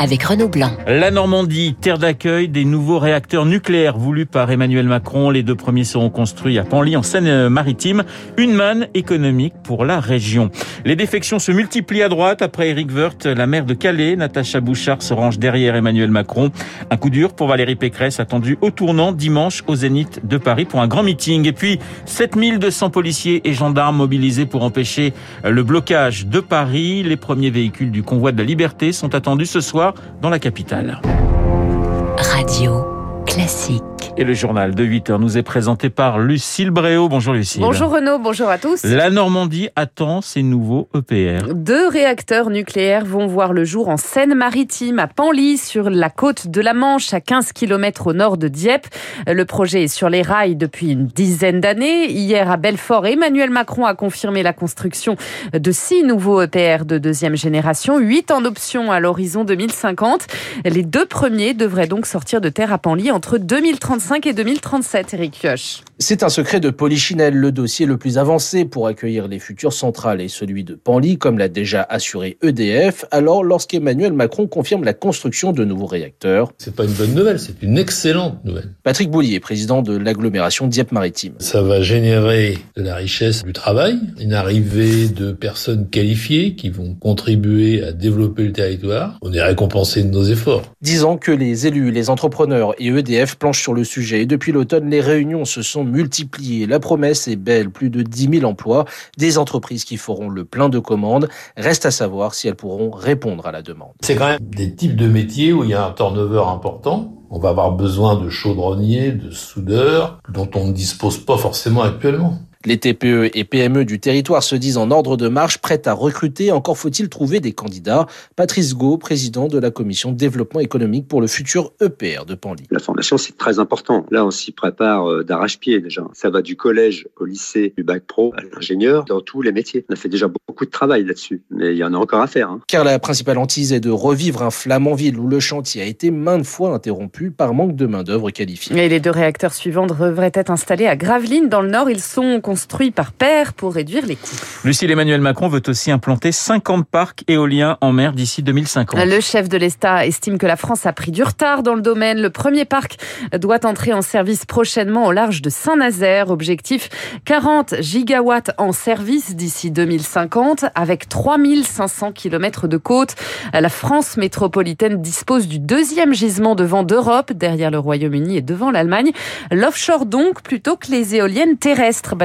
avec Renaud Blanc. La Normandie, terre d'accueil des nouveaux réacteurs nucléaires voulus par Emmanuel Macron. Les deux premiers seront construits à Panly, en Seine-Maritime. Une manne économique pour la région. Les défections se multiplient à droite après Eric Woerth. La maire de Calais, Natacha Bouchard, se range derrière Emmanuel Macron. Un coup dur pour Valérie Pécresse, attendu au tournant dimanche au Zénith de Paris pour un grand meeting. Et puis, 7200 policiers et gendarmes mobilisés pour empêcher le blocage de Paris. Les premiers véhicules du convoi de la liberté sont attendus ce soir dans la capitale. Radio classique. Et le journal de 8 heures nous est présenté par Lucille Bréau. Bonjour Lucille. Bonjour Renaud, bonjour à tous. La Normandie attend ses nouveaux EPR. Deux réacteurs nucléaires vont voir le jour en Seine-Maritime, à Panly, sur la côte de la Manche, à 15 km au nord de Dieppe. Le projet est sur les rails depuis une dizaine d'années. Hier à Belfort, Emmanuel Macron a confirmé la construction de six nouveaux EPR de deuxième génération, huit en option à l'horizon 2050. Les deux premiers devraient donc sortir de terre à Panly entre 2035 et 2037, Eric Kioch. C'est un secret de Polichinelle. Le dossier le plus avancé pour accueillir les futures centrales est celui de Panly, comme l'a déjà assuré EDF. Alors, lorsqu'Emmanuel Macron confirme la construction de nouveaux réacteurs. C'est pas une bonne nouvelle, c'est une excellente nouvelle. Patrick Boulier, président de l'agglomération Dieppe-Maritime. Ça va générer de la richesse du travail, une arrivée de personnes qualifiées qui vont contribuer à développer le territoire. On est récompensé de nos efforts. Disant que les élus, les entrepreneurs et EDF planchent sur le sujet. Et depuis l'automne, les réunions se sont multipliées. La promesse est belle, plus de 10 000 emplois, des entreprises qui feront le plein de commandes. Reste à savoir si elles pourront répondre à la demande. C'est quand même des types de métiers où il y a un turnover important. On va avoir besoin de chaudronniers, de soudeurs, dont on ne dispose pas forcément actuellement. Les TPE et PME du territoire se disent en ordre de marche, prêtes à recruter. Encore faut-il trouver des candidats. Patrice Gau, président de la commission développement économique pour le futur EPR de Panly. La formation, c'est très important. Là, on s'y prépare euh, d'arrache-pied déjà. Ça va du collège au lycée, du bac pro à l'ingénieur, dans tous les métiers. On a fait déjà beaucoup de travail là-dessus, mais il y en a encore à faire. Hein. Car la principale hantise est de revivre un Flamanville où le chantier a été maintes fois interrompu par manque de main-d'œuvre qualifiée. Et les deux réacteurs suivants devraient être installés à Gravelines, dans le Nord. Ils sont construit par paire pour réduire les coûts. Lucille Emmanuel Macron veut aussi implanter 50 parcs éoliens en mer d'ici 2050. Le chef de l'État estime que la France a pris du retard dans le domaine. Le premier parc doit entrer en service prochainement au large de Saint-Nazaire. Objectif 40 gigawatts en service d'ici 2050 avec 3500 km de côte. La France métropolitaine dispose du deuxième gisement de vent d'Europe derrière le Royaume-Uni et devant l'Allemagne. L'offshore donc plutôt que les éoliennes terrestres.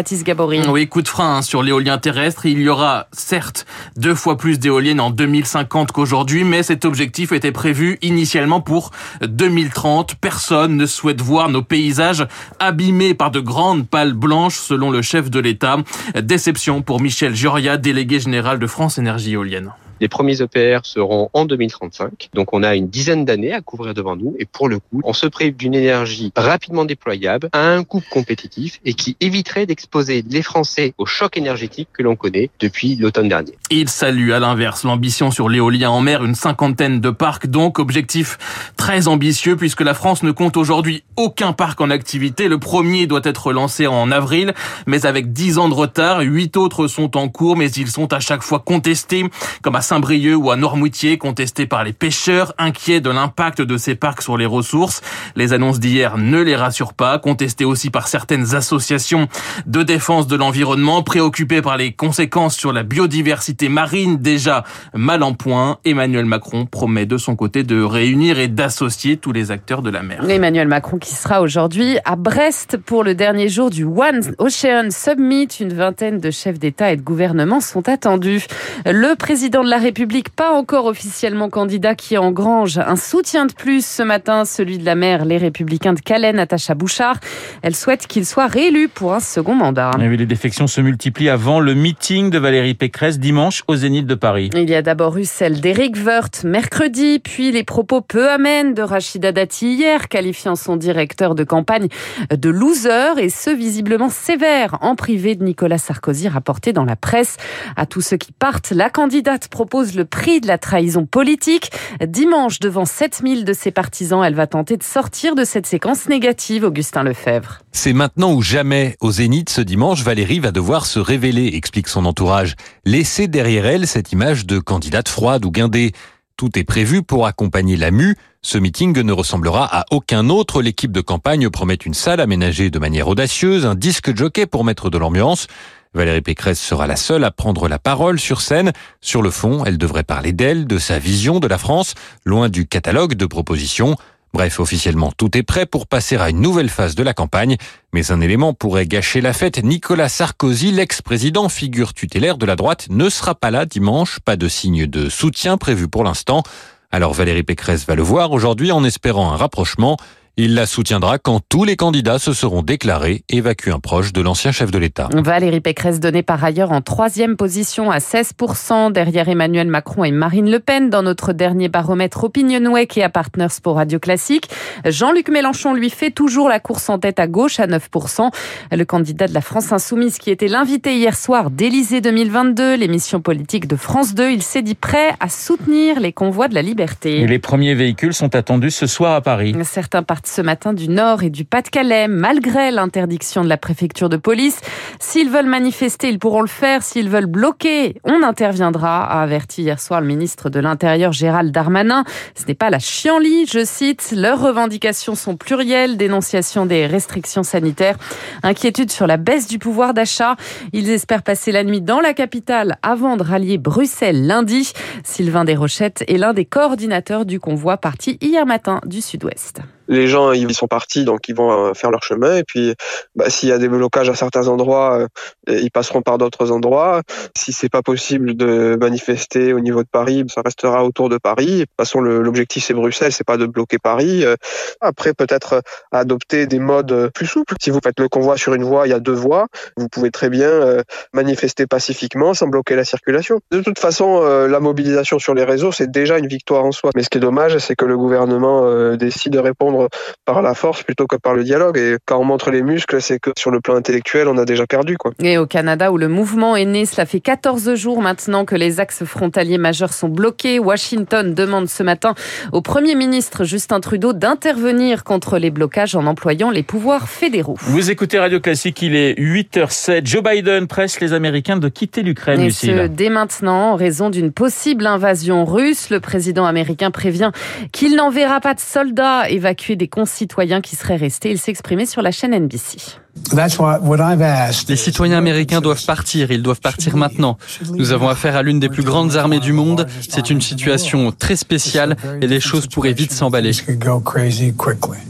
Oui, coup de frein hein, sur l'éolien terrestre. Il y aura certes deux fois plus d'éoliennes en 2050 qu'aujourd'hui, mais cet objectif était prévu initialement pour 2030. Personne ne souhaite voir nos paysages abîmés par de grandes pales blanches, selon le chef de l'État. Déception pour Michel Joria, délégué général de France Énergie Éolienne. Les premiers EPR seront en 2035. Donc on a une dizaine d'années à couvrir devant nous. Et pour le coup, on se prive d'une énergie rapidement déployable à un coût compétitif et qui éviterait d'exposer les Français au choc énergétique que l'on connaît depuis l'automne dernier. Il salue à l'inverse l'ambition sur l'éolien en mer, une cinquantaine de parcs. Donc objectif très ambitieux puisque la France ne compte aujourd'hui aucun parc en activité. Le premier doit être lancé en avril, mais avec 10 ans de retard. Huit autres sont en cours, mais ils sont à chaque fois contestés, comme à Saint-Brieuc ou à Noirmoutier, contestés par les pêcheurs, inquiets de l'impact de ces parcs sur les ressources. Les annonces d'hier ne les rassurent pas, contestées aussi par certaines associations de défense de l'environnement, préoccupées par les conséquences sur la biodiversité marine déjà mal en point. Emmanuel Macron promet de son côté de réunir et d'associer tous les acteurs de la mer. Emmanuel Macron qui sera aujourd'hui à Brest pour le dernier jour du One Ocean Summit. Une vingtaine de chefs d'État et de gouvernement sont attendus. Le président de la République, pas encore officiellement candidat, qui engrange un soutien de plus ce matin, celui de la maire Les Républicains de Calais, Natacha Bouchard. Elle souhaite qu'il soit réélu pour un second mandat. Et oui, les défections se multiplient avant le meeting de Valérie Pécresse dimanche au Zénith de Paris. Il y a d'abord eu celle d'Éric Woerth mercredi, puis les propos peu amènes de Rachida Dati hier, qualifiant son directeur de campagne de loser et ce visiblement sévère en privé de Nicolas Sarkozy rapporté dans la presse. À tous ceux qui partent, la candidate propose propose le prix de la trahison politique. Dimanche, devant 7000 de ses partisans, elle va tenter de sortir de cette séquence négative, Augustin Lefebvre. C'est maintenant ou jamais. Au Zénith ce dimanche, Valérie va devoir se révéler, explique son entourage. Laisser derrière elle cette image de candidate froide ou guindée. Tout est prévu pour accompagner la mue. Ce meeting ne ressemblera à aucun autre. L'équipe de campagne promet une salle aménagée de manière audacieuse, un disque jockey pour mettre de l'ambiance. Valérie Pécresse sera la seule à prendre la parole sur scène. Sur le fond, elle devrait parler d'elle, de sa vision de la France, loin du catalogue de propositions. Bref, officiellement, tout est prêt pour passer à une nouvelle phase de la campagne. Mais un élément pourrait gâcher la fête. Nicolas Sarkozy, l'ex-président, figure tutélaire de la droite, ne sera pas là dimanche. Pas de signe de soutien prévu pour l'instant. Alors Valérie Pécresse va le voir aujourd'hui en espérant un rapprochement. Il la soutiendra quand tous les candidats se seront déclarés, évacue un proche de l'ancien chef de l'État. Valérie Pécresse donnée par ailleurs en troisième position à 16% derrière Emmanuel Macron et Marine Le Pen dans notre dernier baromètre Opinionway et à Partners pour Radio Classique. Jean-Luc Mélenchon lui fait toujours la course en tête à gauche à 9%. Le candidat de la France Insoumise qui était l'invité hier soir d'Élysée 2022, l'émission politique de France 2, il s'est dit prêt à soutenir les convois de la liberté. Et les premiers véhicules sont attendus ce soir à Paris. Certains ce matin du Nord et du Pas-de-Calais, malgré l'interdiction de la préfecture de police. S'ils veulent manifester, ils pourront le faire. S'ils veulent bloquer, on interviendra, a averti hier soir le ministre de l'Intérieur Gérald Darmanin. Ce n'est pas la chienlit, je cite. Leurs revendications sont plurielles, dénonciation des restrictions sanitaires, inquiétude sur la baisse du pouvoir d'achat. Ils espèrent passer la nuit dans la capitale avant de rallier Bruxelles lundi. Sylvain Desrochettes est l'un des coordinateurs du convoi parti hier matin du Sud-Ouest les gens ils sont partis donc ils vont euh, faire leur chemin. Et puis bah, s'il y a des blocages à certains endroits euh, ils passeront par d'autres endroits. Si c'est pas possible de manifester au niveau de Paris ça restera autour de Paris. De toute façon l'objectif c'est Bruxelles c'est pas de bloquer Paris. Euh, après peut-être adopter des modes plus souples. Si vous faites le convoi sur une voie il y a deux voies. Vous pouvez très bien manifester pacifiquement sans bloquer la circulation. De toute façon la mobilisation sur les réseaux c'est déjà une victoire en soi. Mais ce qui est dommage c'est que le gouvernement décide de répondre par la force plutôt que par le dialogue. Et quand on montre les muscles, c'est que sur le plan intellectuel, on a déjà perdu. Quoi. Et au Canada, où le mouvement est né, cela fait 14 jours maintenant que les axes frontaliers majeurs sont bloqués. Washington demande ce matin au Premier ministre Justin Trudeau d'intervenir contre les blocages en employant les pouvoirs fédéraux. Vous écoutez Radio Classique, il est 8h07. Joe Biden presse les Américains de quitter l'Ukraine, Et ce, dès maintenant, en raison d'une possible invasion russe. Le président américain prévient qu'il n'enverra pas de soldats évacués des concitoyens qui seraient restés. Il s'exprimait sur la chaîne NBC. Les citoyens américains doivent partir, ils doivent partir maintenant. Nous avons affaire à l'une des plus grandes armées du monde. C'est une situation très spéciale et les choses pourraient vite s'emballer.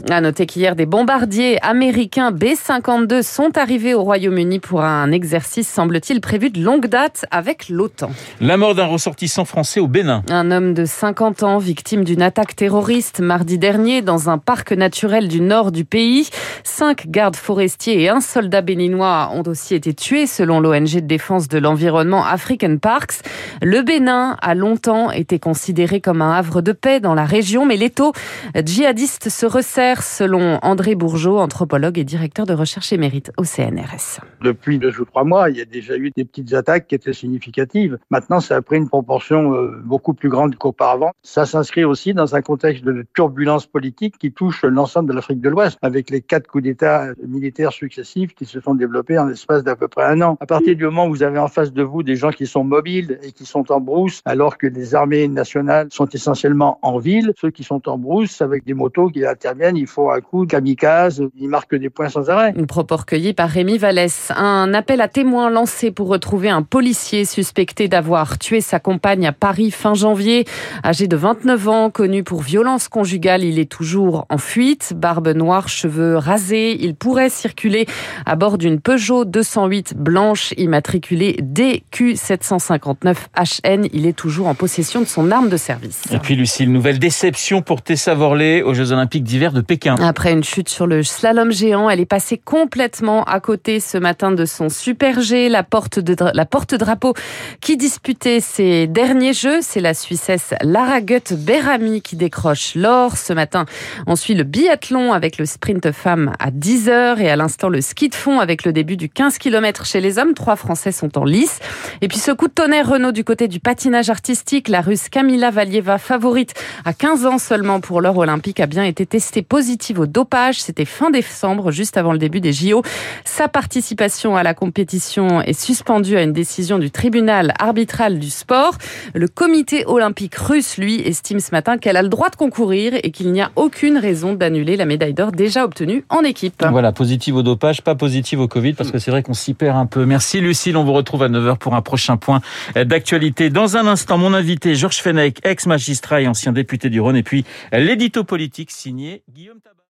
À noter qu'hier, des bombardiers américains B-52 sont arrivés au Royaume-Uni pour un exercice, semble-t-il, prévu de longue date avec l'OTAN. La mort d'un ressortissant français au Bénin. Un homme de 50 ans, victime d'une attaque terroriste mardi dernier dans un parc naturel du nord du pays. Cinq gardes forestiers et un soldat béninois ont aussi été tués selon l'ONG de défense de l'environnement African Parks. Le Bénin a longtemps été considéré comme un havre de paix dans la région, mais l'étau djihadiste se resserre selon André Bourgeot, anthropologue et directeur de recherche émérite au CNRS. Depuis deux ou trois mois, il y a déjà eu des petites attaques qui étaient significatives. Maintenant, ça a pris une proportion euh, beaucoup plus grande qu'auparavant. Ça s'inscrit aussi dans un contexte de turbulence politique qui touche l'ensemble de l'Afrique de l'Ouest, avec les quatre coups d'État militaires qui se sont développés en l'espace d'à peu près un an. À partir du moment où vous avez en face de vous des gens qui sont mobiles et qui sont en brousse, alors que les armées nationales sont essentiellement en ville, ceux qui sont en brousse avec des motos qui interviennent, il faut un coup de kamikaze, ils marquent des points sans arrêt. Une propos recueilli par Rémi Vallès. Un appel à témoins lancé pour retrouver un policier suspecté d'avoir tué sa compagne à Paris fin janvier. Âgé de 29 ans, connu pour violence conjugale, il est toujours en fuite. Barbe noire, cheveux rasés, il pourrait circuler à bord d'une Peugeot 208 blanche immatriculée DQ759HN. Il est toujours en possession de son arme de service. Et puis Lucille, nouvelle déception pour Tessa Worley aux Jeux Olympiques d'hiver de Pékin. Après une chute sur le slalom géant, elle est passée complètement à côté ce matin de son super G, la porte de la porte-drapeau qui disputait ses derniers Jeux. C'est la Suissesse Lara Gutt-Berami qui décroche l'or ce matin. On suit le biathlon avec le sprint femme à 10h et à l'instant le ski de fond avec le début du 15 km chez les hommes. Trois Français sont en lice. Et puis ce coup de tonnerre Renault du côté du patinage artistique. La russe Kamila Valieva, favorite à 15 ans seulement pour l'or olympique, a bien été testée positive au dopage. C'était fin décembre, juste avant le début des JO. Sa participation à la compétition est suspendue à une décision du tribunal arbitral du sport. Le comité olympique russe, lui, estime ce matin qu'elle a le droit de concourir et qu'il n'y a aucune raison d'annuler la médaille d'or déjà obtenue en équipe. Voilà, positive au dopage, pas positive au Covid, parce que c'est vrai qu'on s'y perd un peu. Merci Lucille, on vous retrouve à 9h pour un prochain point d'actualité. Dans un instant, mon invité, Georges Fenech, ex-magistrat et ancien député du Rhône, et puis l'édito politique signé Guillaume Tabar.